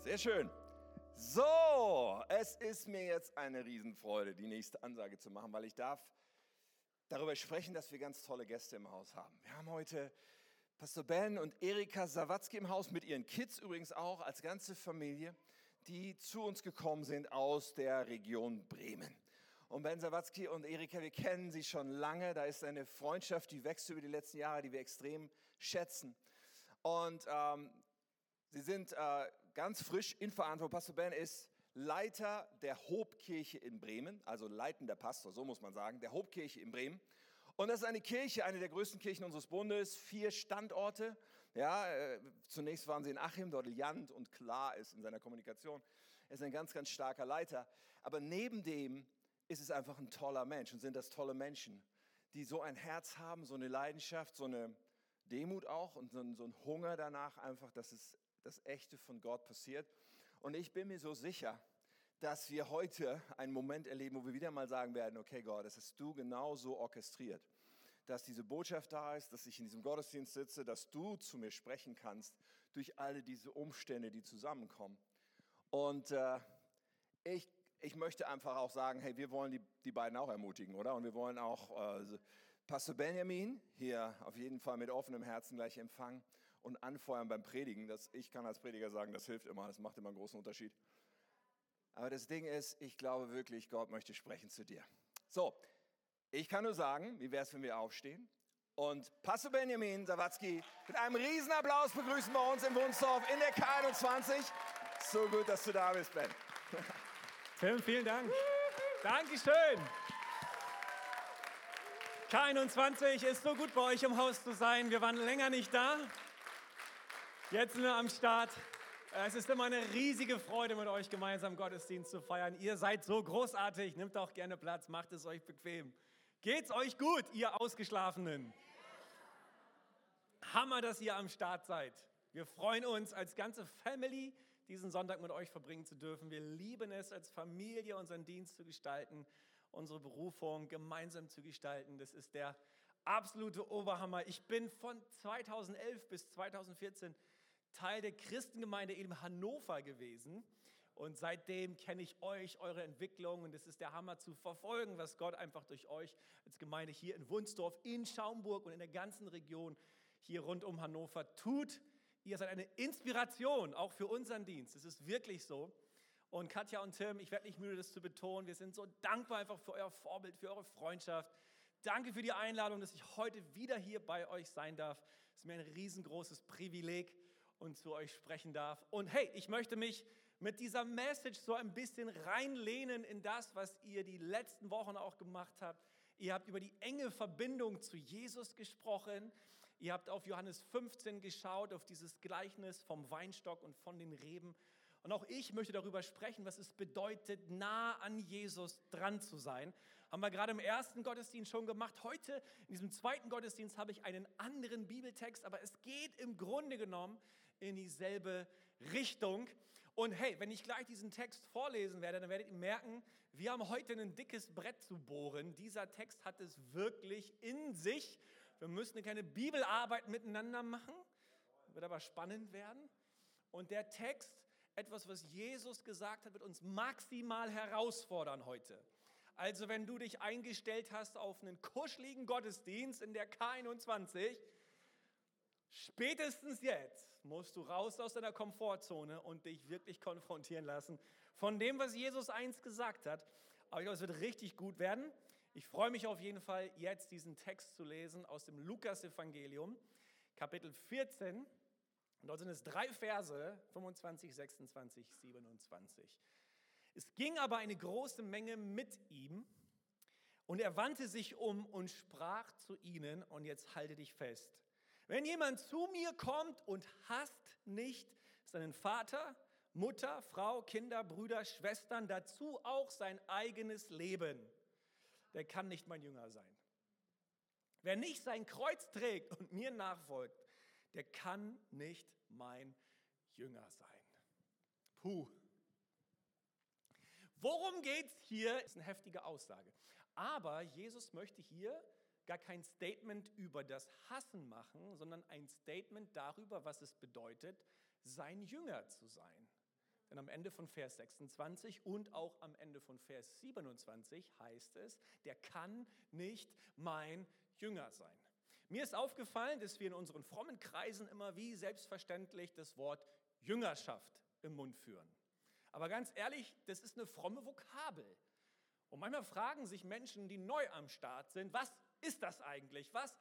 Sehr schön. So, es ist mir jetzt eine Riesenfreude, die nächste Ansage zu machen, weil ich darf darüber sprechen, dass wir ganz tolle Gäste im Haus haben. Wir haben heute Pastor Ben und Erika Sawatzki im Haus, mit ihren Kids übrigens auch, als ganze Familie, die zu uns gekommen sind aus der Region Bremen. Und Ben Sawatzki und Erika, wir kennen sie schon lange. Da ist eine Freundschaft, die wächst über die letzten Jahre, die wir extrem schätzen. Und ähm, sie sind äh, ganz frisch in Verantwortung. Pastor Ben ist Leiter der Hobkirche in Bremen, also leitender Pastor, so muss man sagen, der Hobkirche in Bremen. Und das ist eine Kirche, eine der größten Kirchen unseres Bundes, vier Standorte. Ja, äh, zunächst waren sie in Achim, dort Jant und klar ist in seiner Kommunikation. Er ist ein ganz, ganz starker Leiter. Aber neben dem ist es einfach ein toller Mensch und sind das tolle Menschen, die so ein Herz haben, so eine Leidenschaft, so eine Demut auch und so so ein Hunger danach einfach, dass es das Echte von Gott passiert. Und ich bin mir so sicher, dass wir heute einen Moment erleben, wo wir wieder mal sagen werden, okay Gott, das hast du genau so orchestriert, dass diese Botschaft da ist, dass ich in diesem Gottesdienst sitze, dass du zu mir sprechen kannst durch alle diese Umstände, die zusammenkommen. Und äh, ich, ich möchte einfach auch sagen, hey, wir wollen die, die beiden auch ermutigen, oder? Und wir wollen auch äh, Pastor Benjamin hier auf jeden Fall mit offenem Herzen gleich empfangen und anfeuern beim Predigen. Das, ich kann als Prediger sagen, das hilft immer, das macht immer einen großen Unterschied. Aber das Ding ist, ich glaube wirklich, Gott möchte sprechen zu dir. So, ich kann nur sagen, wie wäre es, wenn wir aufstehen? Und Pastor Benjamin Sawatzki mit einem Riesenapplaus begrüßen bei uns im Wunsdorf in der K21. So gut, dass du da bist, Ben. Tim, vielen Dank. Dankeschön. K21 ist so gut bei euch im Haus zu sein. Wir waren länger nicht da. Jetzt sind wir am Start. Es ist immer eine riesige Freude, mit euch gemeinsam Gottesdienst zu feiern. Ihr seid so großartig. Nehmt auch gerne Platz, macht es euch bequem. Geht's euch gut, ihr Ausgeschlafenen? Hammer, dass ihr am Start seid. Wir freuen uns als ganze Family, diesen Sonntag mit euch verbringen zu dürfen. Wir lieben es, als Familie unseren Dienst zu gestalten, unsere Berufung gemeinsam zu gestalten. Das ist der absolute Oberhammer. Ich bin von 2011 bis 2014 Teil der Christengemeinde in Hannover gewesen. Und seitdem kenne ich euch, eure Entwicklung. Und es ist der Hammer zu verfolgen, was Gott einfach durch euch als Gemeinde hier in Wunsdorf, in Schaumburg und in der ganzen Region hier rund um Hannover tut. Ihr seid eine Inspiration, auch für unseren Dienst. Es ist wirklich so. Und Katja und Tim, ich werde nicht müde, das zu betonen. Wir sind so dankbar einfach für euer Vorbild, für eure Freundschaft. Danke für die Einladung, dass ich heute wieder hier bei euch sein darf. Es ist mir ein riesengroßes Privileg und zu euch sprechen darf. Und hey, ich möchte mich mit dieser Message so ein bisschen reinlehnen in das, was ihr die letzten Wochen auch gemacht habt. Ihr habt über die enge Verbindung zu Jesus gesprochen. Ihr habt auf Johannes 15 geschaut, auf dieses Gleichnis vom Weinstock und von den Reben. Und auch ich möchte darüber sprechen, was es bedeutet, nah an Jesus dran zu sein. Haben wir gerade im ersten Gottesdienst schon gemacht. Heute, in diesem zweiten Gottesdienst, habe ich einen anderen Bibeltext, aber es geht im Grunde genommen in dieselbe Richtung. Und hey, wenn ich gleich diesen Text vorlesen werde, dann werdet ihr merken, wir haben heute ein dickes Brett zu bohren. Dieser Text hat es wirklich in sich. Wir müssen keine Bibelarbeit miteinander machen. Wird aber spannend werden. Und der Text, etwas, was Jesus gesagt hat, wird uns maximal herausfordern heute. Also wenn du dich eingestellt hast auf einen kuscheligen Gottesdienst in der K21, Spätestens jetzt musst du raus aus deiner Komfortzone und dich wirklich konfrontieren lassen von dem, was Jesus einst gesagt hat. Aber ich glaube, es wird richtig gut werden. Ich freue mich auf jeden Fall, jetzt diesen Text zu lesen aus dem Lukas-Evangelium, Kapitel 14. Und dort sind es drei Verse, 25, 26, 27. Es ging aber eine große Menge mit ihm und er wandte sich um und sprach zu ihnen, und jetzt halte dich fest, wenn jemand zu mir kommt und hasst nicht seinen Vater, Mutter, Frau, Kinder, Brüder, Schwestern, dazu auch sein eigenes Leben, der kann nicht mein Jünger sein. Wer nicht sein Kreuz trägt und mir nachfolgt, der kann nicht mein Jünger sein. Puh. Worum geht es hier? Das ist eine heftige Aussage. Aber Jesus möchte hier gar kein Statement über das Hassen machen, sondern ein Statement darüber, was es bedeutet, sein Jünger zu sein. Denn am Ende von Vers 26 und auch am Ende von Vers 27 heißt es, der kann nicht mein Jünger sein. Mir ist aufgefallen, dass wir in unseren frommen Kreisen immer wie selbstverständlich das Wort Jüngerschaft im Mund führen. Aber ganz ehrlich, das ist eine fromme Vokabel. Und manchmal fragen sich Menschen, die neu am Start sind, was ist das eigentlich? Was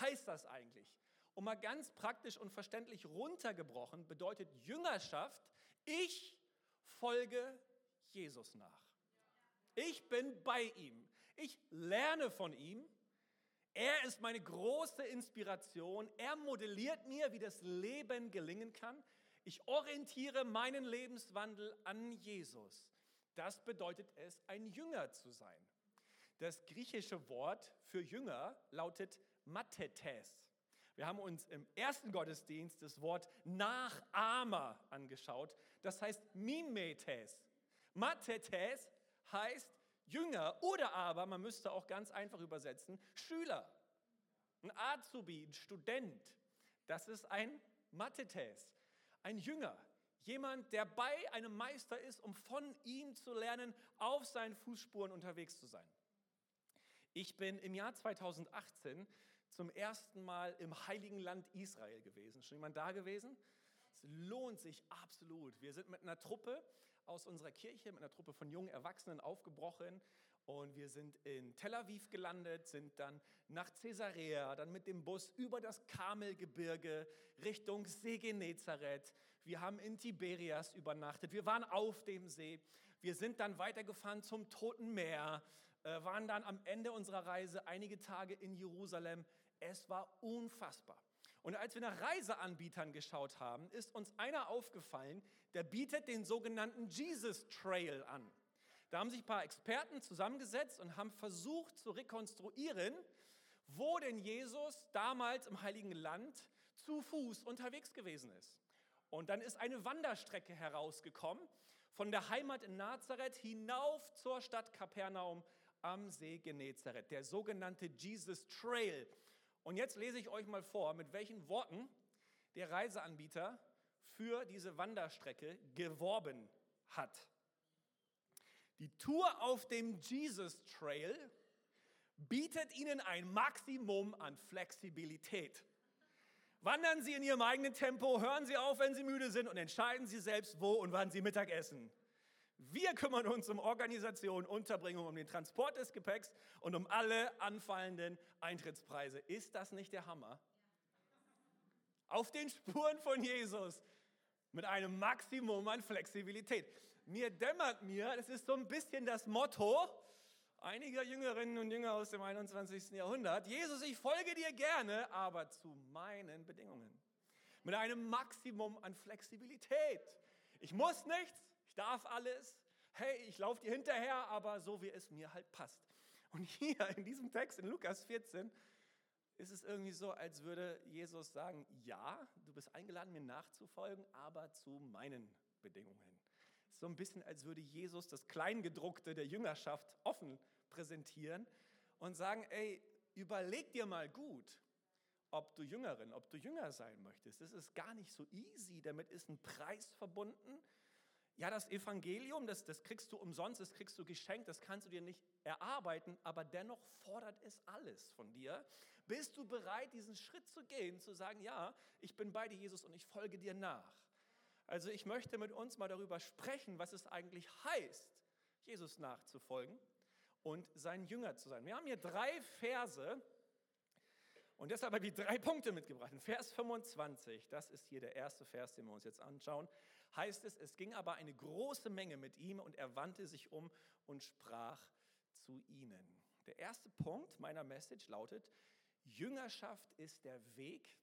heißt das eigentlich? Und mal ganz praktisch und verständlich runtergebrochen bedeutet Jüngerschaft, ich folge Jesus nach. Ich bin bei ihm. Ich lerne von ihm. Er ist meine große Inspiration. Er modelliert mir, wie das Leben gelingen kann. Ich orientiere meinen Lebenswandel an Jesus. Das bedeutet es, ein Jünger zu sein. Das griechische Wort für Jünger lautet Mathetes. Wir haben uns im ersten Gottesdienst das Wort Nachahmer angeschaut. Das heißt Mimetes. Mathetes heißt Jünger oder aber, man müsste auch ganz einfach übersetzen, Schüler. Ein Azubi, ein Student. Das ist ein Mathetes, ein Jünger. Jemand, der bei einem Meister ist, um von ihm zu lernen, auf seinen Fußspuren unterwegs zu sein. Ich bin im Jahr 2018 zum ersten Mal im heiligen Land Israel gewesen. Schon jemand da gewesen? Es lohnt sich absolut. Wir sind mit einer Truppe aus unserer Kirche, mit einer Truppe von jungen Erwachsenen aufgebrochen und wir sind in Tel Aviv gelandet, sind dann nach Caesarea, dann mit dem Bus über das Karmelgebirge Richtung See Genezareth. Wir haben in Tiberias übernachtet. Wir waren auf dem See. Wir sind dann weitergefahren zum Toten Meer, waren dann am Ende unserer Reise einige Tage in Jerusalem. Es war unfassbar. Und als wir nach Reiseanbietern geschaut haben, ist uns einer aufgefallen, der bietet den sogenannten Jesus Trail an. Da haben sich ein paar Experten zusammengesetzt und haben versucht zu rekonstruieren, wo denn Jesus damals im Heiligen Land zu Fuß unterwegs gewesen ist. Und dann ist eine Wanderstrecke herausgekommen von der Heimat in Nazareth hinauf zur Stadt Kapernaum am See Genezareth, der sogenannte Jesus Trail. Und jetzt lese ich euch mal vor, mit welchen Worten der Reiseanbieter für diese Wanderstrecke geworben hat. Die Tour auf dem Jesus Trail bietet Ihnen ein Maximum an Flexibilität. Wandern Sie in Ihrem eigenen Tempo, hören Sie auf, wenn Sie müde sind und entscheiden Sie selbst, wo und wann Sie Mittag essen. Wir kümmern uns um Organisation, Unterbringung, um den Transport des Gepäcks und um alle anfallenden Eintrittspreise. Ist das nicht der Hammer? Auf den Spuren von Jesus mit einem Maximum an Flexibilität. Mir dämmert mir, das ist so ein bisschen das Motto einiger Jüngerinnen und Jünger aus dem 21. Jahrhundert. Jesus, ich folge dir gerne, aber zu meinen Bedingungen. Mit einem Maximum an Flexibilität. Ich muss nichts, darf alles. Hey, ich laufe dir hinterher, aber so wie es mir halt passt. Und hier in diesem Text in Lukas 14 ist es irgendwie so, als würde Jesus sagen, ja, du bist eingeladen, mir nachzufolgen, aber zu meinen Bedingungen. So ein bisschen, als würde Jesus das Kleingedruckte der Jüngerschaft offen präsentieren und sagen, ey, überleg dir mal gut, ob du Jüngerin, ob du Jünger sein möchtest. Das ist gar nicht so easy, damit ist ein Preis verbunden ja, das Evangelium, das, das kriegst du umsonst, das kriegst du geschenkt, das kannst du dir nicht erarbeiten, aber dennoch fordert es alles von dir. Bist du bereit, diesen Schritt zu gehen, zu sagen, ja, ich bin bei dir, Jesus, und ich folge dir nach? Also ich möchte mit uns mal darüber sprechen, was es eigentlich heißt, Jesus nachzufolgen und sein Jünger zu sein. Wir haben hier drei Verse und deshalb habe ich drei Punkte mitgebracht. Vers 25, das ist hier der erste Vers, den wir uns jetzt anschauen heißt es, es ging aber eine große Menge mit ihm und er wandte sich um und sprach zu ihnen. Der erste Punkt meiner Message lautet, Jüngerschaft ist der Weg,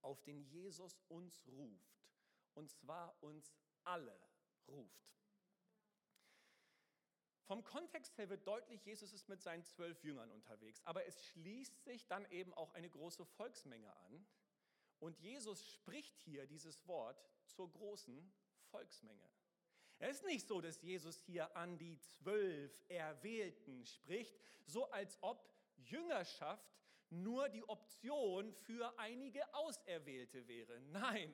auf den Jesus uns ruft. Und zwar uns alle ruft. Vom Kontext her wird deutlich, Jesus ist mit seinen zwölf Jüngern unterwegs, aber es schließt sich dann eben auch eine große Volksmenge an. Und Jesus spricht hier dieses Wort zur großen Volksmenge. Es ist nicht so, dass Jesus hier an die zwölf Erwählten spricht, so als ob Jüngerschaft nur die Option für einige Auserwählte wäre. Nein,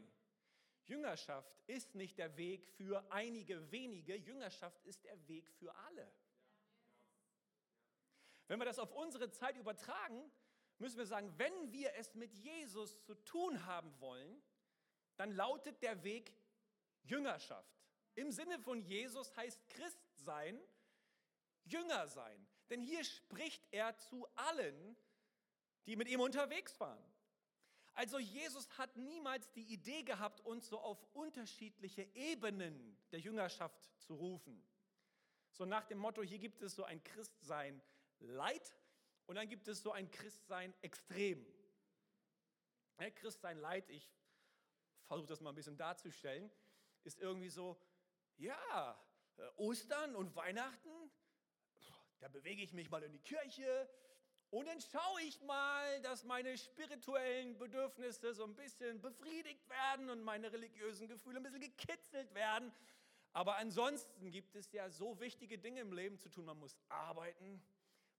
Jüngerschaft ist nicht der Weg für einige wenige, Jüngerschaft ist der Weg für alle. Wenn wir das auf unsere Zeit übertragen, müssen wir sagen, wenn wir es mit Jesus zu tun haben wollen, dann lautet der Weg Jüngerschaft. Im Sinne von Jesus heißt Christ sein, Jünger sein. Denn hier spricht er zu allen, die mit ihm unterwegs waren. Also Jesus hat niemals die Idee gehabt, uns so auf unterschiedliche Ebenen der Jüngerschaft zu rufen. So nach dem Motto, hier gibt es so ein Christsein Leid und dann gibt es so ein Christsein Extrem. Christsein Leid, ich versuche das mal ein bisschen darzustellen, ist irgendwie so, ja, äh, Ostern und Weihnachten, da bewege ich mich mal in die Kirche, und dann schaue ich mal, dass meine spirituellen Bedürfnisse so ein bisschen befriedigt werden und meine religiösen Gefühle ein bisschen gekitzelt werden. Aber ansonsten gibt es ja so wichtige Dinge im Leben zu tun. Man muss arbeiten,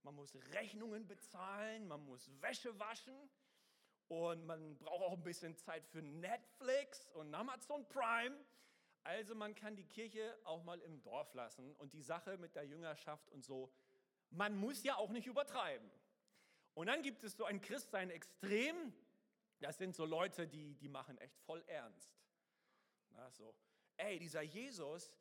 man muss Rechnungen bezahlen, man muss Wäsche waschen und man braucht auch ein bisschen Zeit für Netflix und Amazon Prime. Also man kann die Kirche auch mal im Dorf lassen und die Sache mit der Jüngerschaft und so, man muss ja auch nicht übertreiben. Und dann gibt es so ein Christsein extrem. Das sind so Leute, die, die machen echt voll ernst. Na, so, ey, dieser Jesus,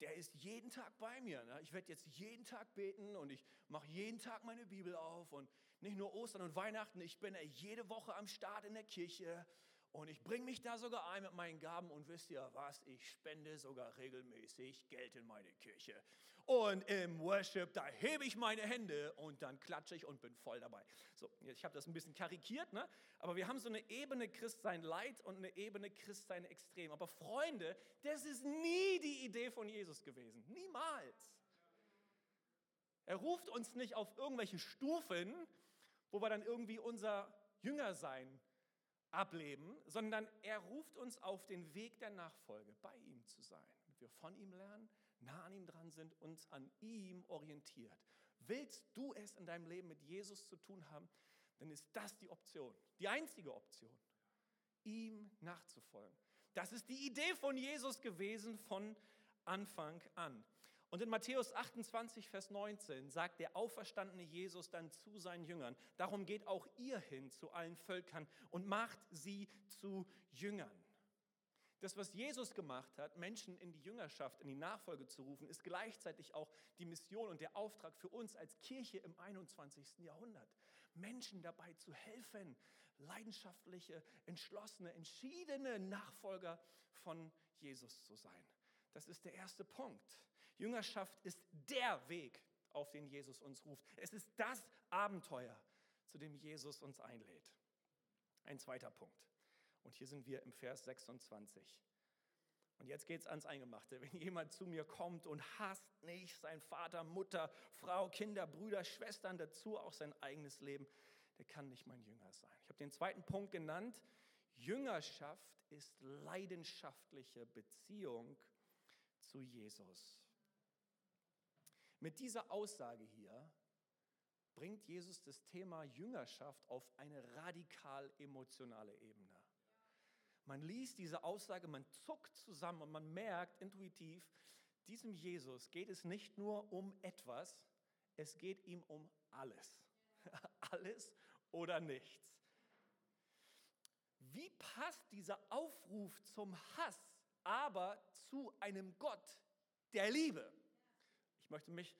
der ist jeden Tag bei mir. Ne? Ich werde jetzt jeden Tag beten und ich mache jeden Tag meine Bibel auf und nicht nur Ostern und Weihnachten, ich bin jede Woche am Start in der Kirche und ich bringe mich da sogar ein mit meinen Gaben und wisst ihr was, ich spende sogar regelmäßig Geld in meine Kirche. Und im Worship, da hebe ich meine Hände und dann klatsche ich und bin voll dabei. So, ich habe das ein bisschen karikiert, ne? aber wir haben so eine Ebene Christsein Leid und eine Ebene Christsein Extrem. Aber Freunde, das ist nie die Idee von Jesus gewesen. Niemals. Er ruft uns nicht auf irgendwelche Stufen, wo wir dann irgendwie unser Jüngersein ableben, sondern er ruft uns auf den Weg der Nachfolge, bei ihm zu sein. Wir von ihm lernen, nah an ihm dran sind, uns an ihm orientiert. Willst du es in deinem Leben mit Jesus zu tun haben, dann ist das die Option, die einzige Option, ihm nachzufolgen. Das ist die Idee von Jesus gewesen von Anfang an. Und in Matthäus 28, Vers 19 sagt der auferstandene Jesus dann zu seinen Jüngern, darum geht auch ihr hin zu allen Völkern und macht sie zu Jüngern. Das, was Jesus gemacht hat, Menschen in die Jüngerschaft, in die Nachfolge zu rufen, ist gleichzeitig auch die Mission und der Auftrag für uns als Kirche im 21. Jahrhundert. Menschen dabei zu helfen, leidenschaftliche, entschlossene, entschiedene Nachfolger von Jesus zu sein. Das ist der erste Punkt. Jüngerschaft ist der Weg, auf den Jesus uns ruft. Es ist das Abenteuer, zu dem Jesus uns einlädt. Ein zweiter Punkt. Und hier sind wir im Vers 26. Und jetzt geht es ans Eingemachte. Wenn jemand zu mir kommt und hasst nicht sein Vater, Mutter, Frau, Kinder, Brüder, Schwestern, dazu auch sein eigenes Leben, der kann nicht mein Jünger sein. Ich habe den zweiten Punkt genannt. Jüngerschaft ist leidenschaftliche Beziehung zu Jesus. Mit dieser Aussage hier bringt Jesus das Thema Jüngerschaft auf eine radikal emotionale Ebene. Man liest diese Aussage, man zuckt zusammen und man merkt intuitiv, diesem Jesus geht es nicht nur um etwas, es geht ihm um alles. alles oder nichts. Wie passt dieser Aufruf zum Hass aber zu einem Gott der Liebe? Möchte mich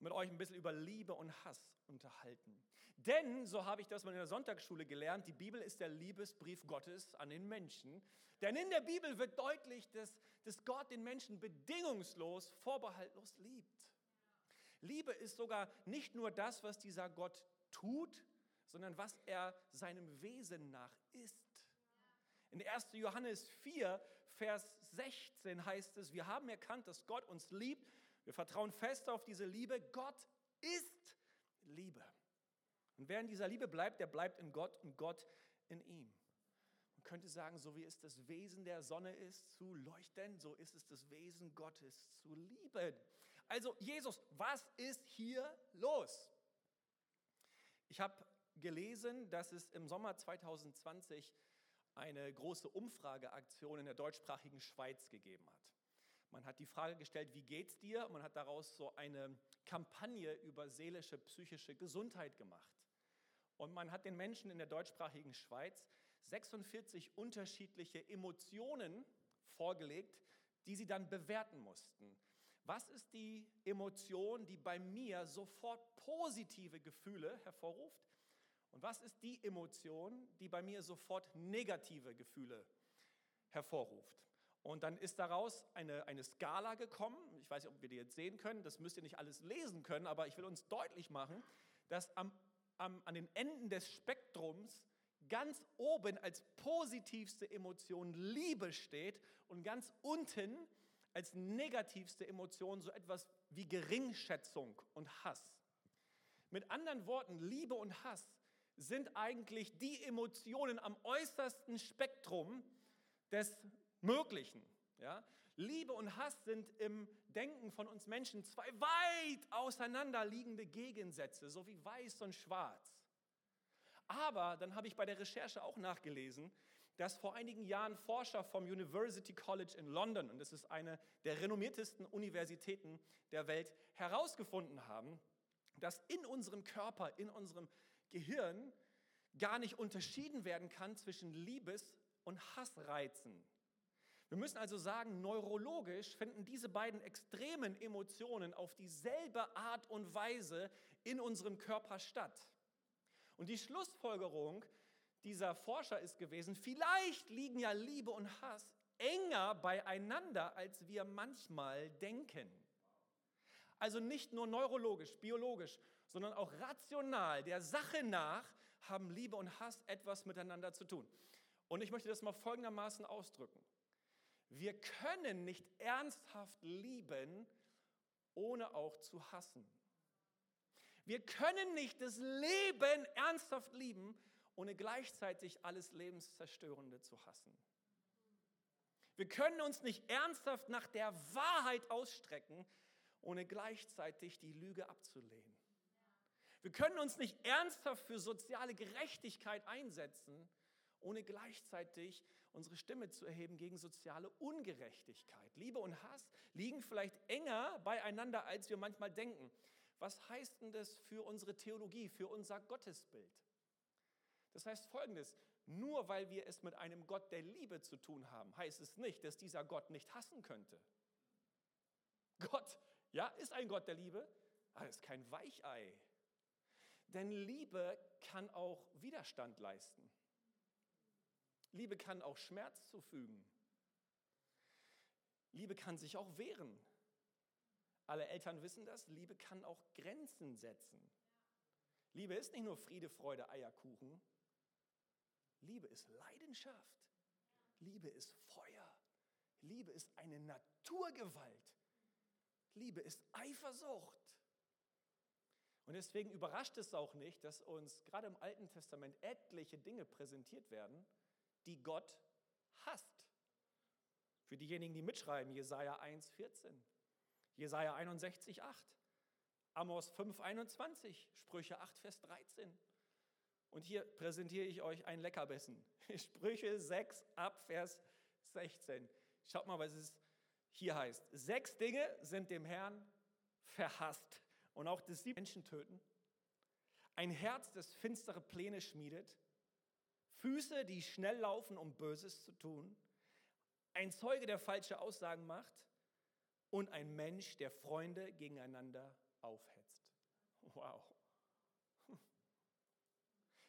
mit euch ein bisschen über Liebe und Hass unterhalten. Denn, so habe ich das mal in der Sonntagsschule gelernt, die Bibel ist der Liebesbrief Gottes an den Menschen. Denn in der Bibel wird deutlich, dass, dass Gott den Menschen bedingungslos, vorbehaltlos liebt. Liebe ist sogar nicht nur das, was dieser Gott tut, sondern was er seinem Wesen nach ist. In 1. Johannes 4, Vers 16 heißt es, wir haben erkannt, dass Gott uns liebt. Wir vertrauen fest auf diese Liebe. Gott ist Liebe. Und wer in dieser Liebe bleibt, der bleibt in Gott und Gott in ihm. Man könnte sagen, so wie es das Wesen der Sonne ist, zu leuchten, so ist es das Wesen Gottes zu lieben. Also Jesus, was ist hier los? Ich habe gelesen, dass es im Sommer 2020 eine große Umfrageaktion in der deutschsprachigen Schweiz gegeben hat. Man hat die Frage gestellt, wie geht's dir? Man hat daraus so eine Kampagne über seelische, psychische Gesundheit gemacht. Und man hat den Menschen in der deutschsprachigen Schweiz 46 unterschiedliche Emotionen vorgelegt, die sie dann bewerten mussten. Was ist die Emotion, die bei mir sofort positive Gefühle hervorruft? Und was ist die Emotion, die bei mir sofort negative Gefühle hervorruft? Und dann ist daraus eine, eine Skala gekommen. Ich weiß nicht, ob wir die jetzt sehen können. Das müsst ihr nicht alles lesen können, aber ich will uns deutlich machen, dass am, am, an den Enden des Spektrums ganz oben als positivste Emotion Liebe steht und ganz unten als negativste Emotion so etwas wie Geringschätzung und Hass. Mit anderen Worten, Liebe und Hass sind eigentlich die Emotionen am äußersten Spektrum des Möglichen. Ja? Liebe und Hass sind im Denken von uns Menschen zwei weit auseinanderliegende Gegensätze, so wie weiß und schwarz. Aber dann habe ich bei der Recherche auch nachgelesen, dass vor einigen Jahren Forscher vom University College in London, und das ist eine der renommiertesten Universitäten der Welt, herausgefunden haben, dass in unserem Körper, in unserem Gehirn gar nicht unterschieden werden kann zwischen Liebes- und Hassreizen. Wir müssen also sagen, neurologisch finden diese beiden extremen Emotionen auf dieselbe Art und Weise in unserem Körper statt. Und die Schlussfolgerung dieser Forscher ist gewesen, vielleicht liegen ja Liebe und Hass enger beieinander, als wir manchmal denken. Also nicht nur neurologisch, biologisch, sondern auch rational, der Sache nach, haben Liebe und Hass etwas miteinander zu tun. Und ich möchte das mal folgendermaßen ausdrücken. Wir können nicht ernsthaft lieben, ohne auch zu hassen. Wir können nicht das Leben ernsthaft lieben, ohne gleichzeitig alles Lebenszerstörende zu hassen. Wir können uns nicht ernsthaft nach der Wahrheit ausstrecken, ohne gleichzeitig die Lüge abzulehnen. Wir können uns nicht ernsthaft für soziale Gerechtigkeit einsetzen, ohne gleichzeitig unsere Stimme zu erheben gegen soziale Ungerechtigkeit. Liebe und Hass liegen vielleicht enger beieinander, als wir manchmal denken. Was heißt denn das für unsere Theologie, für unser Gottesbild? Das heißt folgendes, nur weil wir es mit einem Gott der Liebe zu tun haben, heißt es nicht, dass dieser Gott nicht hassen könnte. Gott, ja, ist ein Gott der Liebe, aber ist kein Weichei. Denn Liebe kann auch Widerstand leisten. Liebe kann auch Schmerz zufügen. Liebe kann sich auch wehren. Alle Eltern wissen das, Liebe kann auch Grenzen setzen. Liebe ist nicht nur Friede, Freude, Eierkuchen. Liebe ist Leidenschaft. Liebe ist Feuer. Liebe ist eine Naturgewalt. Liebe ist Eifersucht. Und deswegen überrascht es auch nicht, dass uns gerade im Alten Testament etliche Dinge präsentiert werden, die Gott hasst. Für diejenigen, die mitschreiben, Jesaja 1, 14, Jesaja 61, 8, Amos 5, 21, Sprüche 8, Vers 13. Und hier präsentiere ich euch ein Leckerbissen. Sprüche 6 ab Vers 16. Schaut mal, was es hier heißt. Sechs Dinge sind dem Herrn verhasst und auch das sie Menschen töten. Ein Herz, das finstere Pläne schmiedet. Füße, die schnell laufen, um Böses zu tun. Ein Zeuge, der falsche Aussagen macht. Und ein Mensch, der Freunde gegeneinander aufhetzt. Wow.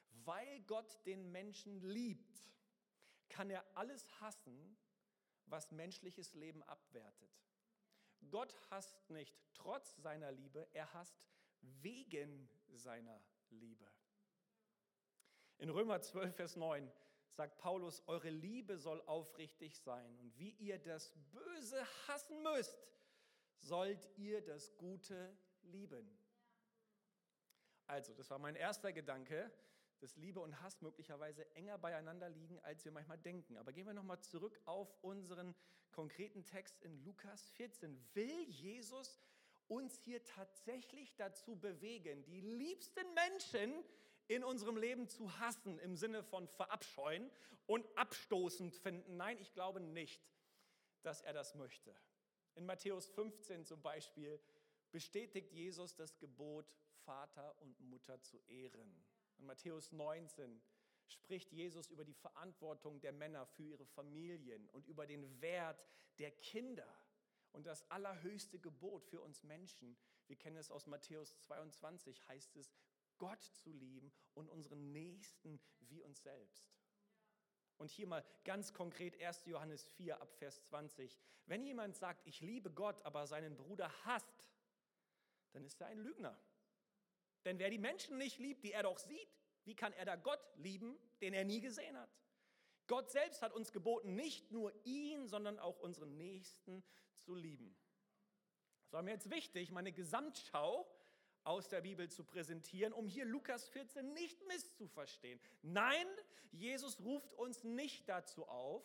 Weil Gott den Menschen liebt, kann er alles hassen, was menschliches Leben abwertet. Gott hasst nicht trotz seiner Liebe, er hasst wegen seiner Liebe. In Römer 12, Vers 9 sagt Paulus, eure Liebe soll aufrichtig sein und wie ihr das Böse hassen müsst, sollt ihr das Gute lieben. Also, das war mein erster Gedanke, dass Liebe und Hass möglicherweise enger beieinander liegen, als wir manchmal denken. Aber gehen wir nochmal zurück auf unseren konkreten Text in Lukas 14. Will Jesus uns hier tatsächlich dazu bewegen, die liebsten Menschen in unserem Leben zu hassen im Sinne von verabscheuen und abstoßend finden. Nein, ich glaube nicht, dass er das möchte. In Matthäus 15 zum Beispiel bestätigt Jesus das Gebot, Vater und Mutter zu ehren. In Matthäus 19 spricht Jesus über die Verantwortung der Männer für ihre Familien und über den Wert der Kinder. Und das allerhöchste Gebot für uns Menschen, wir kennen es aus Matthäus 22, heißt es, Gott zu lieben und unseren Nächsten wie uns selbst. Und hier mal ganz konkret 1. Johannes 4 ab Vers 20. Wenn jemand sagt, ich liebe Gott, aber seinen Bruder hasst, dann ist er ein Lügner. Denn wer die Menschen nicht liebt, die er doch sieht, wie kann er da Gott lieben, den er nie gesehen hat? Gott selbst hat uns geboten, nicht nur ihn, sondern auch unseren Nächsten zu lieben. Es war mir jetzt wichtig, meine Gesamtschau aus der Bibel zu präsentieren, um hier Lukas 14 nicht misszuverstehen. Nein, Jesus ruft uns nicht dazu auf,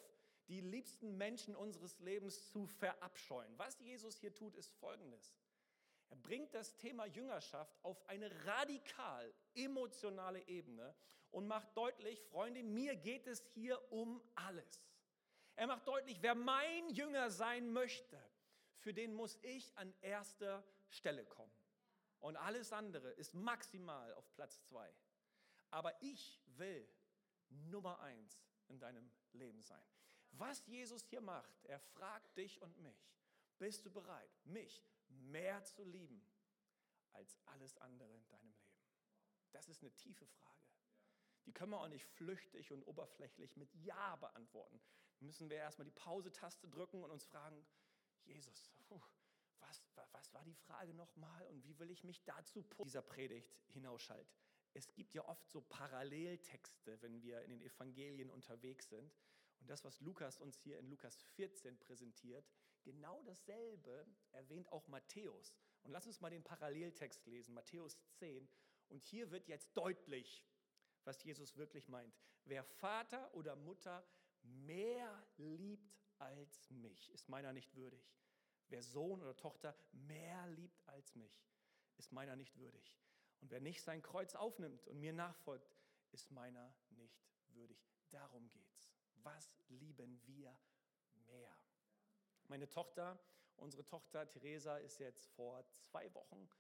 die liebsten Menschen unseres Lebens zu verabscheuen. Was Jesus hier tut, ist Folgendes. Er bringt das Thema Jüngerschaft auf eine radikal emotionale Ebene und macht deutlich, Freunde, mir geht es hier um alles. Er macht deutlich, wer mein Jünger sein möchte, für den muss ich an erster Stelle kommen. Und alles andere ist maximal auf Platz zwei. Aber ich will Nummer eins in deinem Leben sein. Was Jesus hier macht, er fragt dich und mich, bist du bereit, mich mehr zu lieben als alles andere in deinem Leben? Das ist eine tiefe Frage. Die können wir auch nicht flüchtig und oberflächlich mit Ja beantworten. Müssen wir erstmal die Pause-Taste drücken und uns fragen, Jesus, was, was war die Frage nochmal und wie will ich mich dazu dieser Predigt hinausschalten? Es gibt ja oft so Paralleltexte, wenn wir in den Evangelien unterwegs sind. Und das, was Lukas uns hier in Lukas 14 präsentiert, genau dasselbe erwähnt auch Matthäus. Und lass uns mal den Paralleltext lesen, Matthäus 10. Und hier wird jetzt deutlich, was Jesus wirklich meint. Wer Vater oder Mutter mehr liebt als mich, ist meiner nicht würdig. Wer Sohn oder Tochter mehr liebt als mich, ist meiner nicht würdig. Und wer nicht sein Kreuz aufnimmt und mir nachfolgt, ist meiner nicht würdig. Darum geht's. Was lieben wir mehr? Meine Tochter, unsere Tochter Theresa, ist jetzt vor zwei Wochen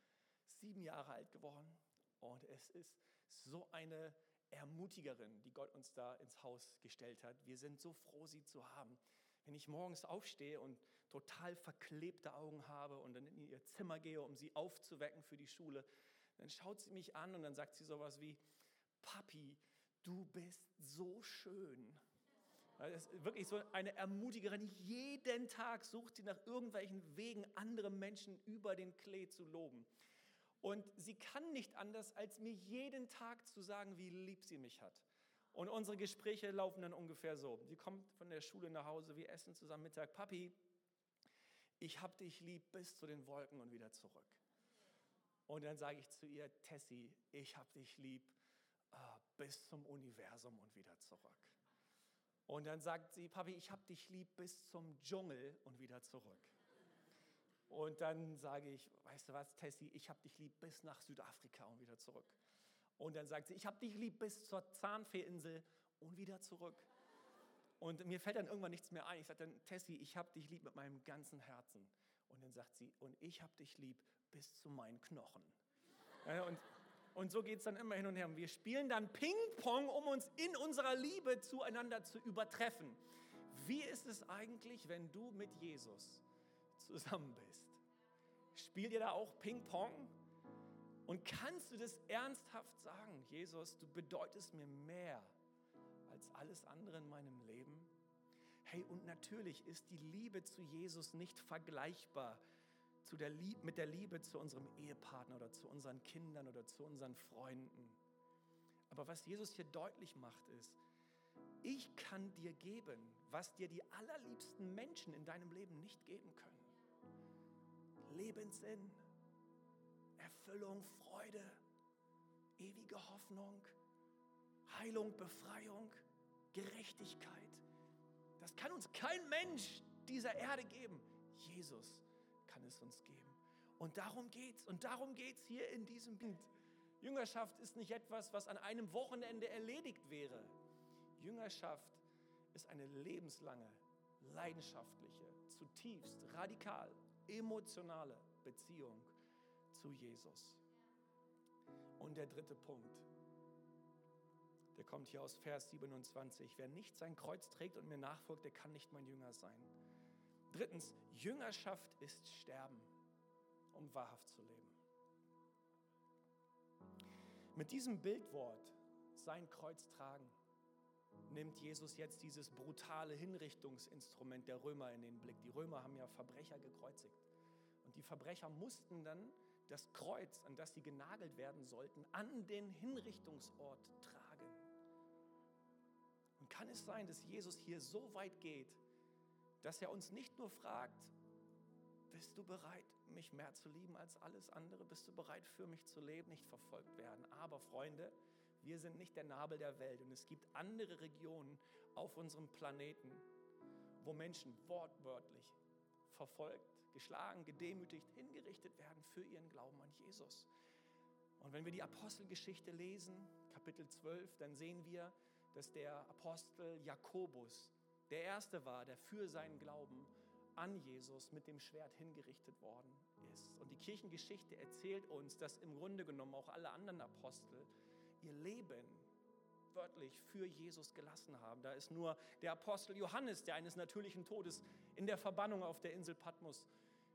sieben Jahre alt geworden. Und es ist so eine Ermutigerin, die Gott uns da ins Haus gestellt hat. Wir sind so froh, sie zu haben. Wenn ich morgens aufstehe und total verklebte Augen habe und dann in ihr Zimmer gehe, um sie aufzuwecken für die Schule, dann schaut sie mich an und dann sagt sie sowas wie, Papi, du bist so schön. Das ist wirklich so eine Ermutigerin. Jeden Tag sucht sie nach irgendwelchen Wegen, andere Menschen über den Klee zu loben. Und sie kann nicht anders, als mir jeden Tag zu sagen, wie lieb sie mich hat. Und unsere Gespräche laufen dann ungefähr so. Sie kommt von der Schule nach Hause, wir essen zusammen Mittag. Papi, ich hab dich lieb bis zu den Wolken und wieder zurück. Und dann sage ich zu ihr, Tessie, ich hab dich lieb äh, bis zum Universum und wieder zurück. Und dann sagt sie, Papi, ich hab dich lieb bis zum Dschungel und wieder zurück. Und dann sage ich, weißt du was, Tessie, ich hab dich lieb bis nach Südafrika und wieder zurück. Und dann sagt sie, ich hab dich lieb bis zur Zahnfeeinsel und wieder zurück. Und mir fällt dann irgendwann nichts mehr ein. Ich sage dann, Tessie, ich hab dich lieb mit meinem ganzen Herzen. Und dann sagt sie, und ich hab dich lieb bis zu meinen Knochen. Und, und so geht es dann immer hin und her. Und wir spielen dann Ping-Pong, um uns in unserer Liebe zueinander zu übertreffen. Wie ist es eigentlich, wenn du mit Jesus zusammen bist? Spielt ihr da auch Ping-Pong? Und kannst du das ernsthaft sagen, Jesus, du bedeutest mir mehr als alles andere in meinem Leben? Hey, und natürlich ist die Liebe zu Jesus nicht vergleichbar zu der Lieb, mit der Liebe zu unserem Ehepartner oder zu unseren Kindern oder zu unseren Freunden. Aber was Jesus hier deutlich macht, ist, ich kann dir geben, was dir die allerliebsten Menschen in deinem Leben nicht geben können. Lebenssinn, Erfüllung, Freude, ewige Hoffnung, Heilung, Befreiung, Gerechtigkeit. Das kann uns kein Mensch dieser Erde geben. Jesus kann es uns geben. Und darum geht's. Und darum geht's hier in diesem Bild. Jüngerschaft ist nicht etwas, was an einem Wochenende erledigt wäre. Jüngerschaft ist eine lebenslange, leidenschaftliche, zutiefst radikal, emotionale Beziehung zu Jesus. Und der dritte Punkt, der kommt hier aus Vers 27. Wer nicht sein Kreuz trägt und mir nachfolgt, der kann nicht mein Jünger sein. Drittens, Jüngerschaft ist Sterben, um wahrhaft zu leben. Mit diesem Bildwort, sein Kreuz tragen, nimmt Jesus jetzt dieses brutale Hinrichtungsinstrument der Römer in den Blick. Die Römer haben ja Verbrecher gekreuzigt. Und die Verbrecher mussten dann das Kreuz, an das sie genagelt werden sollten, an den Hinrichtungsort tragen. Und kann es sein, dass Jesus hier so weit geht, dass er uns nicht nur fragt, bist du bereit, mich mehr zu lieben als alles andere? Bist du bereit, für mich zu leben, nicht verfolgt werden? Aber Freunde, wir sind nicht der Nabel der Welt und es gibt andere Regionen auf unserem Planeten, wo Menschen wortwörtlich verfolgt, geschlagen, gedemütigt, hingerichtet werden für ihren Glauben an Jesus. Und wenn wir die Apostelgeschichte lesen, Kapitel 12, dann sehen wir, dass der Apostel Jakobus der Erste war, der für seinen Glauben an Jesus mit dem Schwert hingerichtet worden ist. Und die Kirchengeschichte erzählt uns, dass im Grunde genommen auch alle anderen Apostel ihr Leben wörtlich für Jesus gelassen haben. Da ist nur der Apostel Johannes, der eines natürlichen Todes in der Verbannung auf der Insel Patmos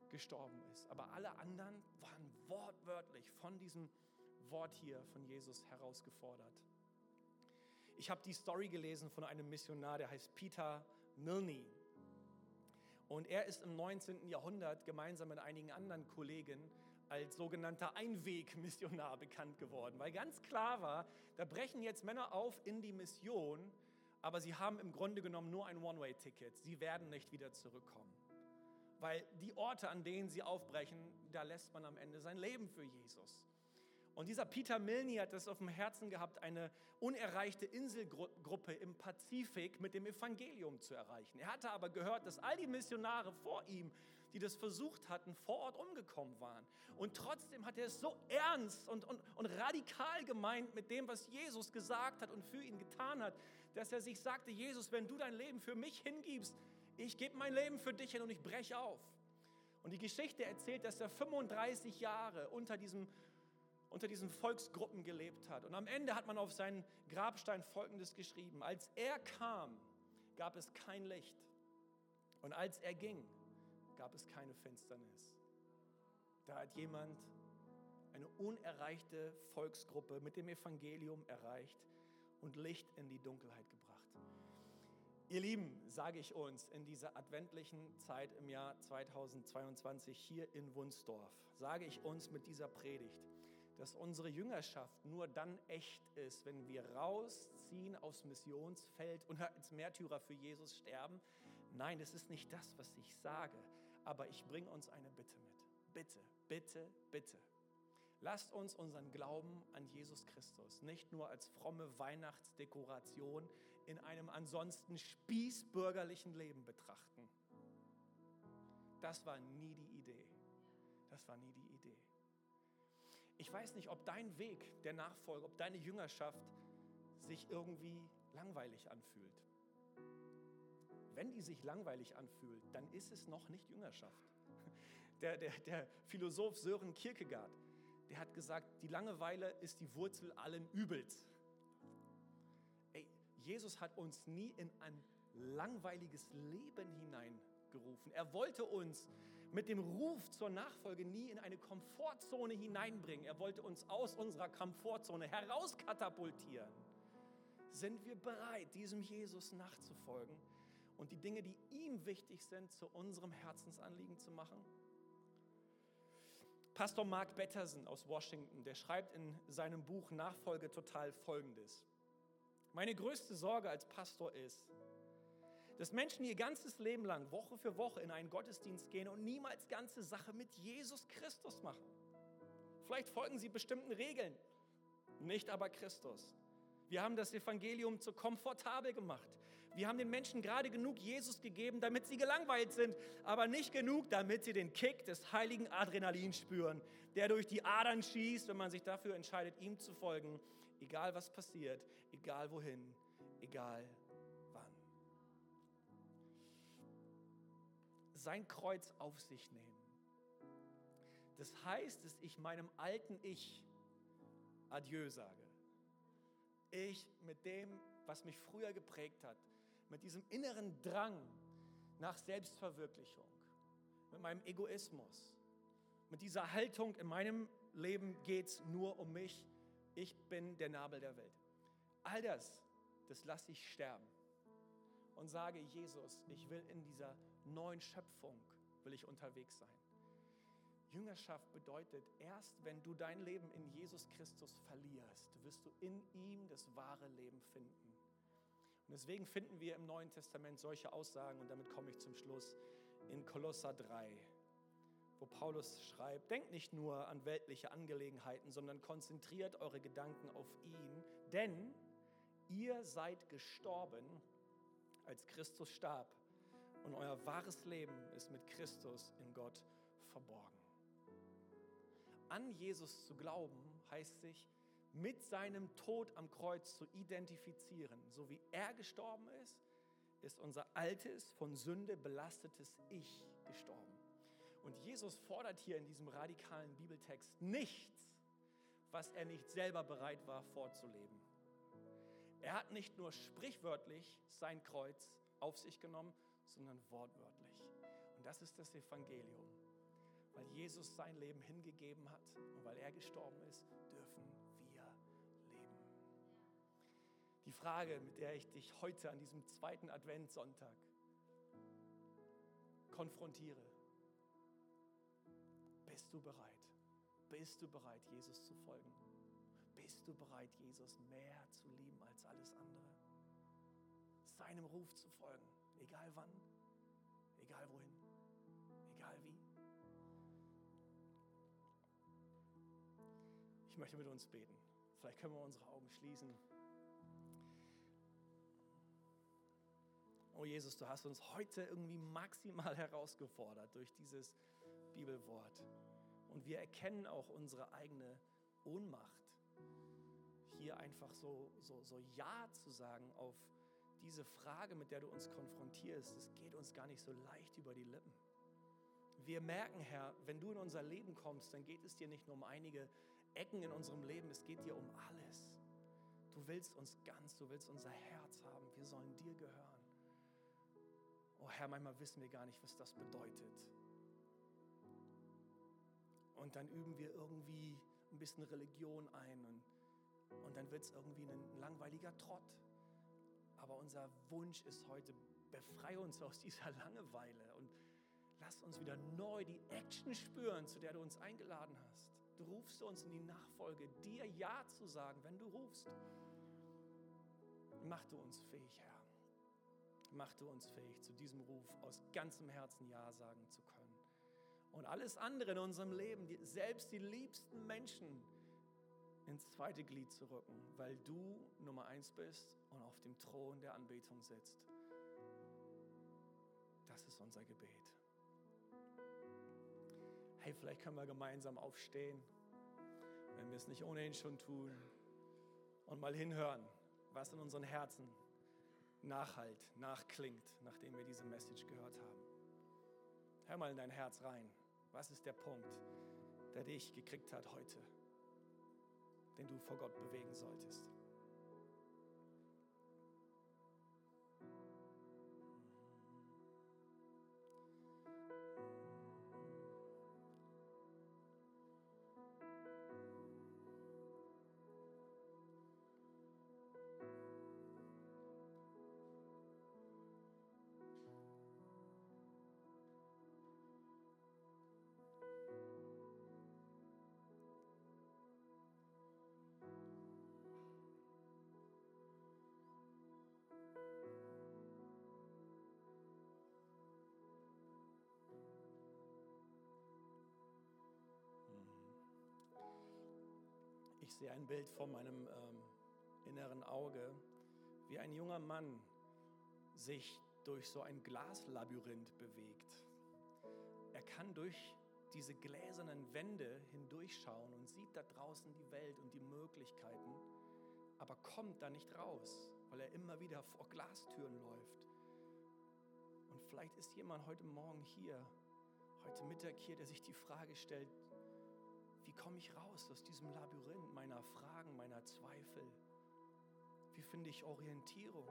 gestorben ist. Aber alle anderen waren wortwörtlich von diesem Wort hier von Jesus herausgefordert. Ich habe die Story gelesen von einem Missionar, der heißt Peter Milne. Und er ist im 19. Jahrhundert gemeinsam mit einigen anderen Kollegen als sogenannter Einwegmissionar bekannt geworden, weil ganz klar war, da brechen jetzt Männer auf in die Mission, aber sie haben im Grunde genommen nur ein One-Way-Ticket. Sie werden nicht wieder zurückkommen. Weil die Orte, an denen sie aufbrechen, da lässt man am Ende sein Leben für Jesus. Und dieser Peter Milne hat es auf dem Herzen gehabt, eine unerreichte Inselgruppe im Pazifik mit dem Evangelium zu erreichen. Er hatte aber gehört, dass all die Missionare vor ihm, die das versucht hatten, vor Ort umgekommen waren. Und trotzdem hat er es so ernst und, und, und radikal gemeint mit dem, was Jesus gesagt hat und für ihn getan hat, dass er sich sagte, Jesus, wenn du dein Leben für mich hingibst, ich gebe mein Leben für dich hin und ich breche auf. Und die Geschichte erzählt, dass er 35 Jahre unter diesem unter diesen Volksgruppen gelebt hat. Und am Ende hat man auf seinen Grabstein Folgendes geschrieben. Als er kam, gab es kein Licht. Und als er ging, gab es keine Finsternis. Da hat jemand eine unerreichte Volksgruppe mit dem Evangelium erreicht und Licht in die Dunkelheit gebracht. Ihr Lieben, sage ich uns in dieser adventlichen Zeit im Jahr 2022 hier in Wunsdorf, sage ich uns mit dieser Predigt, dass unsere Jüngerschaft nur dann echt ist, wenn wir rausziehen aufs Missionsfeld und als Märtyrer für Jesus sterben. Nein, es ist nicht das, was ich sage, aber ich bringe uns eine Bitte mit. Bitte, bitte, bitte. Lasst uns unseren Glauben an Jesus Christus nicht nur als fromme Weihnachtsdekoration in einem ansonsten spießbürgerlichen Leben betrachten. Das war nie die Idee. Das war nie die. Ich weiß nicht, ob dein Weg der Nachfolge, ob deine Jüngerschaft sich irgendwie langweilig anfühlt. Wenn die sich langweilig anfühlt, dann ist es noch nicht Jüngerschaft. Der, der, der Philosoph Sören Kierkegaard, der hat gesagt, die Langeweile ist die Wurzel allen Übels. Ey, Jesus hat uns nie in ein langweiliges Leben hineingerufen. Er wollte uns mit dem Ruf zur Nachfolge nie in eine Komfortzone hineinbringen. Er wollte uns aus unserer Komfortzone herauskatapultieren. Sind wir bereit, diesem Jesus nachzufolgen und die Dinge, die ihm wichtig sind, zu unserem Herzensanliegen zu machen? Pastor Mark Betterson aus Washington, der schreibt in seinem Buch Nachfolge total Folgendes. Meine größte Sorge als Pastor ist, dass Menschen ihr ganzes Leben lang, Woche für Woche in einen Gottesdienst gehen und niemals ganze Sache mit Jesus Christus machen. Vielleicht folgen sie bestimmten Regeln, nicht aber Christus. Wir haben das Evangelium zu komfortabel gemacht. Wir haben den Menschen gerade genug Jesus gegeben, damit sie gelangweilt sind, aber nicht genug, damit sie den Kick des heiligen Adrenalins spüren, der durch die Adern schießt, wenn man sich dafür entscheidet, ihm zu folgen, egal was passiert, egal wohin, egal Sein Kreuz auf sich nehmen. Das heißt, dass ich meinem alten Ich Adieu sage. Ich mit dem, was mich früher geprägt hat, mit diesem inneren Drang nach Selbstverwirklichung, mit meinem Egoismus, mit dieser Haltung, in meinem Leben geht es nur um mich, ich bin der Nabel der Welt. All das, das lasse ich sterben und sage, Jesus, ich will in dieser neuen Schöpfung, will ich unterwegs sein. Jüngerschaft bedeutet, erst wenn du dein Leben in Jesus Christus verlierst, wirst du in ihm das wahre Leben finden. Und deswegen finden wir im Neuen Testament solche Aussagen, und damit komme ich zum Schluss, in Kolosser 3, wo Paulus schreibt, denkt nicht nur an weltliche Angelegenheiten, sondern konzentriert eure Gedanken auf ihn, denn ihr seid gestorben, als Christus starb, und euer wahres Leben ist mit Christus in Gott verborgen. An Jesus zu glauben heißt sich, mit seinem Tod am Kreuz zu identifizieren. So wie er gestorben ist, ist unser altes, von Sünde belastetes Ich gestorben. Und Jesus fordert hier in diesem radikalen Bibeltext nichts, was er nicht selber bereit war vorzuleben. Er hat nicht nur sprichwörtlich sein Kreuz auf sich genommen, sondern wortwörtlich. Und das ist das Evangelium. Weil Jesus sein Leben hingegeben hat und weil er gestorben ist, dürfen wir leben. Die Frage, mit der ich dich heute an diesem zweiten Adventssonntag konfrontiere, bist du bereit? Bist du bereit, Jesus zu folgen? Bist du bereit, Jesus mehr zu lieben als alles andere? Seinem Ruf zu folgen, egal wann, egal wohin, egal wie. Ich möchte mit uns beten. Vielleicht können wir unsere Augen schließen. Oh Jesus, du hast uns heute irgendwie maximal herausgefordert durch dieses Bibelwort. Und wir erkennen auch unsere eigene Ohnmacht. Hier einfach so, so, so Ja zu sagen auf diese Frage, mit der du uns konfrontierst, das geht uns gar nicht so leicht über die Lippen. Wir merken, Herr, wenn du in unser Leben kommst, dann geht es dir nicht nur um einige Ecken in unserem Leben, es geht dir um alles. Du willst uns ganz, du willst unser Herz haben, wir sollen dir gehören. Oh Herr, manchmal wissen wir gar nicht, was das bedeutet. Und dann üben wir irgendwie ein bisschen Religion ein und, und dann wird es irgendwie ein langweiliger Trott. Aber unser Wunsch ist heute, befreie uns aus dieser Langeweile und lass uns wieder neu die Action spüren, zu der du uns eingeladen hast. Du rufst uns in die Nachfolge, dir Ja zu sagen, wenn du rufst. Mach du uns fähig, Herr. Mach du uns fähig, zu diesem Ruf aus ganzem Herzen Ja sagen zu können. Und alles andere in unserem Leben, selbst die liebsten Menschen, ins zweite Glied zu rücken, weil du Nummer eins bist und auf dem Thron der Anbetung sitzt. Das ist unser Gebet hey, vielleicht können wir gemeinsam aufstehen, wenn wir es nicht ohnehin schon tun, und mal hinhören, was in unseren Herzen nachhalt, nachklingt, nachdem wir diese Message gehört haben. Hör mal in dein Herz rein. Was ist der Punkt, der dich gekriegt hat heute, den du vor Gott bewegen solltest? Ich sehe ein Bild vor meinem ähm, inneren Auge, wie ein junger Mann sich durch so ein Glaslabyrinth bewegt. Er kann durch diese gläsernen Wände hindurchschauen und sieht da draußen die Welt und die Möglichkeiten, aber kommt da nicht raus, weil er immer wieder vor Glastüren läuft. Und vielleicht ist jemand heute Morgen hier, heute Mittag hier, der sich die Frage stellt, wie komme ich raus aus diesem Labyrinth meiner Fragen, meiner Zweifel? Wie finde ich Orientierung?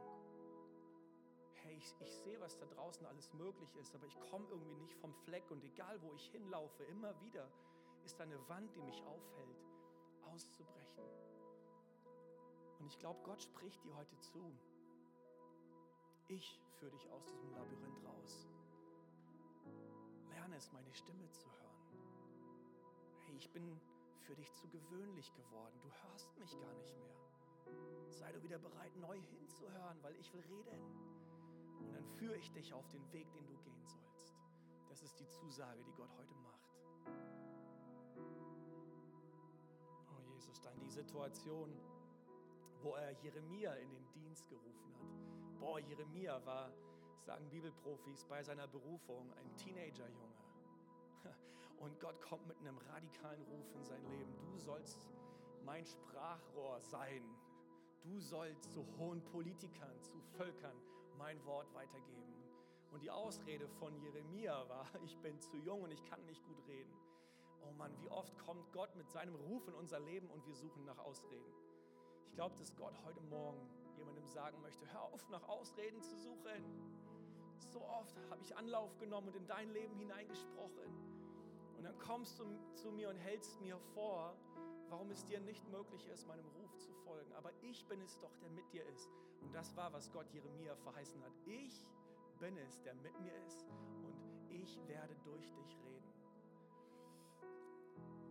Hey, ich, ich sehe, was da draußen alles möglich ist, aber ich komme irgendwie nicht vom Fleck und egal, wo ich hinlaufe, immer wieder ist eine Wand, die mich aufhält, auszubrechen. Und ich glaube, Gott spricht dir heute zu. Ich führe dich aus diesem Labyrinth raus. Lerne es, meine Stimme zu hören. Hey, ich bin für dich zu gewöhnlich geworden. Du hörst mich gar nicht mehr. Sei du wieder bereit, neu hinzuhören, weil ich will reden. Und dann führe ich dich auf den Weg, den du gehen sollst. Das ist die Zusage, die Gott heute macht. Oh Jesus, dann die Situation, wo er Jeremia in den Dienst gerufen hat. Boah, Jeremia war, sagen Bibelprofis, bei seiner Berufung ein Teenagerjunge. Und Gott kommt mit einem radikalen Ruf in sein Leben. Du sollst mein Sprachrohr sein. Du sollst zu hohen Politikern, zu Völkern mein Wort weitergeben. Und die Ausrede von Jeremia war, ich bin zu jung und ich kann nicht gut reden. Oh Mann, wie oft kommt Gott mit seinem Ruf in unser Leben und wir suchen nach Ausreden. Ich glaube, dass Gott heute Morgen jemandem sagen möchte, hör auf, nach Ausreden zu suchen. So oft habe ich Anlauf genommen und in dein Leben hineingesprochen. Und dann kommst du zu mir und hältst mir vor, warum es dir nicht möglich ist, meinem Ruf zu folgen. Aber ich bin es doch, der mit dir ist. Und das war, was Gott Jeremia verheißen hat. Ich bin es, der mit mir ist und ich werde durch dich reden.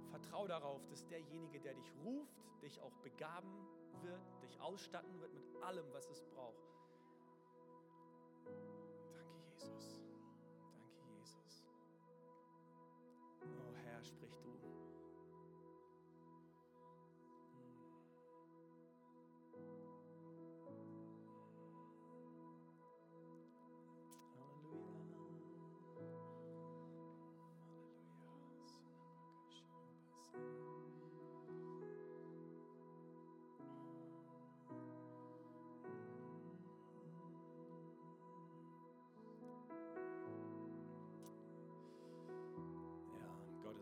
Vertrau darauf, dass derjenige, der dich ruft, dich auch begaben wird, dich ausstatten wird mit allem, was es braucht. Danke, Jesus.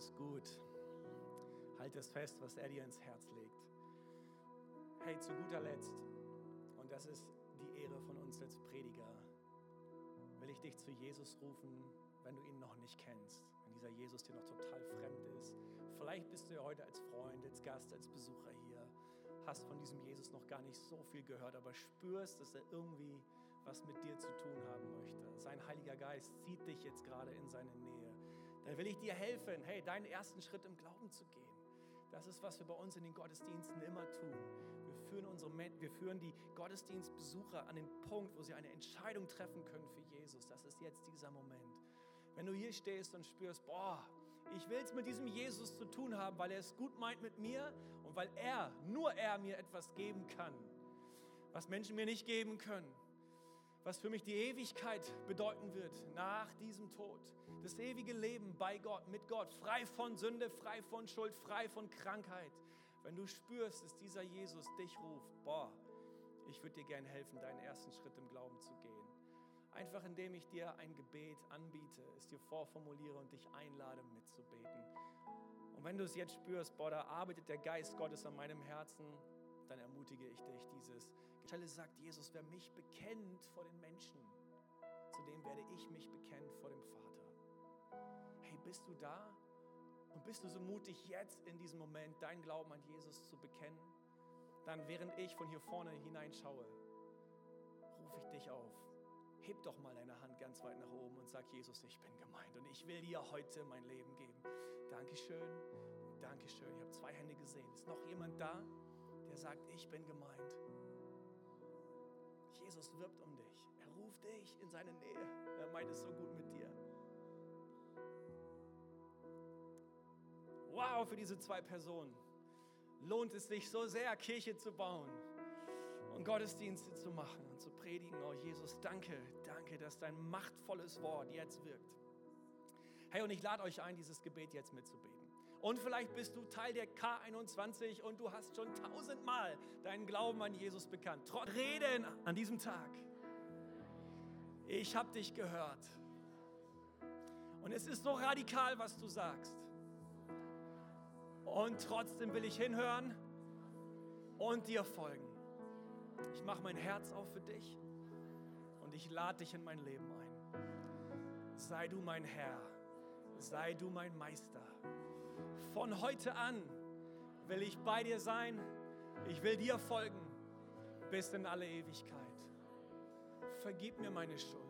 Ist gut. Halt es fest, was er dir ins Herz legt. Hey, zu guter Letzt, und das ist die Ehre von uns als Prediger, will ich dich zu Jesus rufen, wenn du ihn noch nicht kennst, wenn dieser Jesus dir noch total fremd ist. Vielleicht bist du ja heute als Freund, als Gast, als Besucher hier, hast von diesem Jesus noch gar nicht so viel gehört, aber spürst, dass er irgendwie was mit dir zu tun haben möchte. Sein Heiliger Geist zieht dich jetzt gerade in seine Nähe dann will ich dir helfen, hey, deinen ersten Schritt im Glauben zu gehen. Das ist, was wir bei uns in den Gottesdiensten immer tun. Wir führen, unsere, wir führen die Gottesdienstbesucher an den Punkt, wo sie eine Entscheidung treffen können für Jesus. Das ist jetzt dieser Moment. Wenn du hier stehst und spürst, boah, ich will es mit diesem Jesus zu tun haben, weil er es gut meint mit mir und weil er, nur er mir etwas geben kann, was Menschen mir nicht geben können was für mich die Ewigkeit bedeuten wird nach diesem Tod. Das ewige Leben bei Gott, mit Gott, frei von Sünde, frei von Schuld, frei von Krankheit. Wenn du spürst, dass dieser Jesus dich ruft, boah, ich würde dir gerne helfen, deinen ersten Schritt im Glauben zu gehen. Einfach indem ich dir ein Gebet anbiete, es dir vorformuliere und dich einlade mitzubeten. Und wenn du es jetzt spürst, boah, da arbeitet der Geist Gottes an meinem Herzen, dann ermutige ich dich, dieses Stelle sagt Jesus, wer mich bekennt vor den Menschen, zu dem werde ich mich bekennen vor dem Vater. Hey, bist du da? Und bist du so mutig, jetzt in diesem Moment deinen Glauben an Jesus zu bekennen? Dann, während ich von hier vorne hineinschaue, rufe ich dich auf. Heb doch mal deine Hand ganz weit nach oben und sag, Jesus, ich bin gemeint und ich will dir heute mein Leben geben. Dankeschön, Dankeschön. Ich habe zwei Hände gesehen. Ist noch jemand da, der sagt, ich bin gemeint? Jesus wirbt um dich. Er ruft dich in seine Nähe. Er meint es so gut mit dir. Wow, für diese zwei Personen lohnt es sich so sehr, Kirche zu bauen und Gottesdienste zu machen und zu predigen. Oh Jesus, danke, danke, dass dein machtvolles Wort jetzt wirkt. Hey, und ich lade euch ein, dieses Gebet jetzt mitzubeten. Und vielleicht bist du Teil der K21 und du hast schon tausendmal deinen Glauben an Jesus bekannt. Trotz Reden an diesem Tag. Ich habe dich gehört. Und es ist so radikal, was du sagst. Und trotzdem will ich hinhören und dir folgen. Ich mache mein Herz auf für dich und ich lade dich in mein Leben ein. Sei du mein Herr, sei du mein Meister. Von heute an will ich bei dir sein, ich will dir folgen bis in alle Ewigkeit. Vergib mir meine Schuld.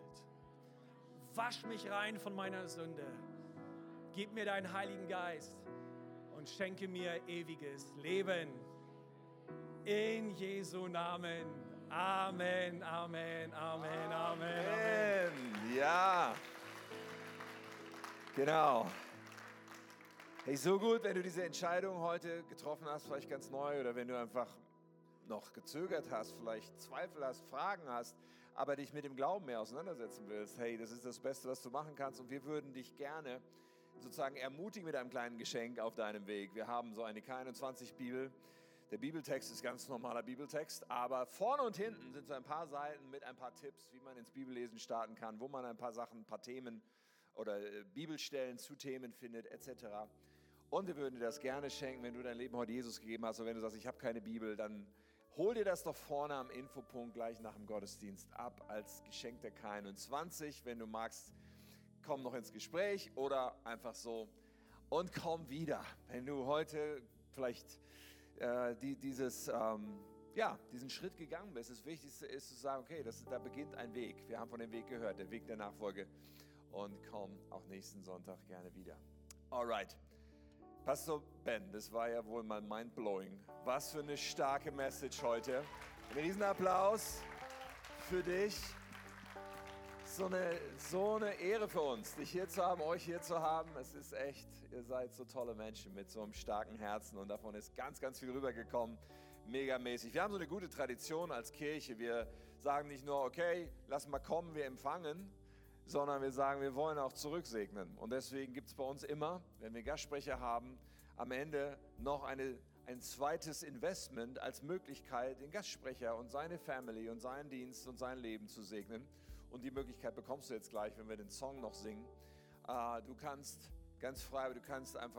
Wasch mich rein von meiner Sünde. Gib mir deinen Heiligen Geist und schenke mir ewiges Leben. In Jesu Namen. Amen, Amen, Amen, Amen, Amen. Ja. Genau. Hey, so gut, wenn du diese Entscheidung heute getroffen hast, vielleicht ganz neu, oder wenn du einfach noch gezögert hast, vielleicht Zweifel hast, Fragen hast, aber dich mit dem Glauben mehr auseinandersetzen willst. Hey, das ist das Beste, was du machen kannst, und wir würden dich gerne sozusagen ermutigen mit einem kleinen Geschenk auf deinem Weg. Wir haben so eine K21-Bibel. Der Bibeltext ist ganz normaler Bibeltext, aber vorne und hinten sind so ein paar Seiten mit ein paar Tipps, wie man ins Bibellesen starten kann, wo man ein paar Sachen, ein paar Themen oder äh, Bibelstellen zu Themen findet, etc. Und wir würden dir das gerne schenken, wenn du dein Leben heute Jesus gegeben hast. Und wenn du sagst, ich habe keine Bibel, dann hol dir das doch vorne am Infopunkt gleich nach dem Gottesdienst ab als Geschenk der K21. Wenn du magst, komm noch ins Gespräch oder einfach so und komm wieder. Wenn du heute vielleicht äh, die, dieses, ähm, ja, diesen Schritt gegangen bist, das Wichtigste ist zu sagen, okay, das, da beginnt ein Weg. Wir haben von dem Weg gehört, der Weg der Nachfolge. Und komm auch nächsten Sonntag gerne wieder. Alright. Pastor Ben, das war ja wohl mal mindblowing. Was für eine starke Message heute. Ein Riesenapplaus für dich. So eine, so eine Ehre für uns, dich hier zu haben, euch hier zu haben. Es ist echt, ihr seid so tolle Menschen mit so einem starken Herzen und davon ist ganz, ganz viel rübergekommen. Megamäßig. Wir haben so eine gute Tradition als Kirche. Wir sagen nicht nur, okay, lass mal kommen, wir empfangen, sondern wir sagen, wir wollen auch zurücksegnen. Und deswegen gibt es bei uns immer, wenn wir Gastsprecher haben, am Ende noch eine, ein zweites Investment als Möglichkeit, den Gastsprecher und seine Family und seinen Dienst und sein Leben zu segnen. Und die Möglichkeit bekommst du jetzt gleich, wenn wir den Song noch singen. Äh, du kannst ganz frei, aber du kannst einfach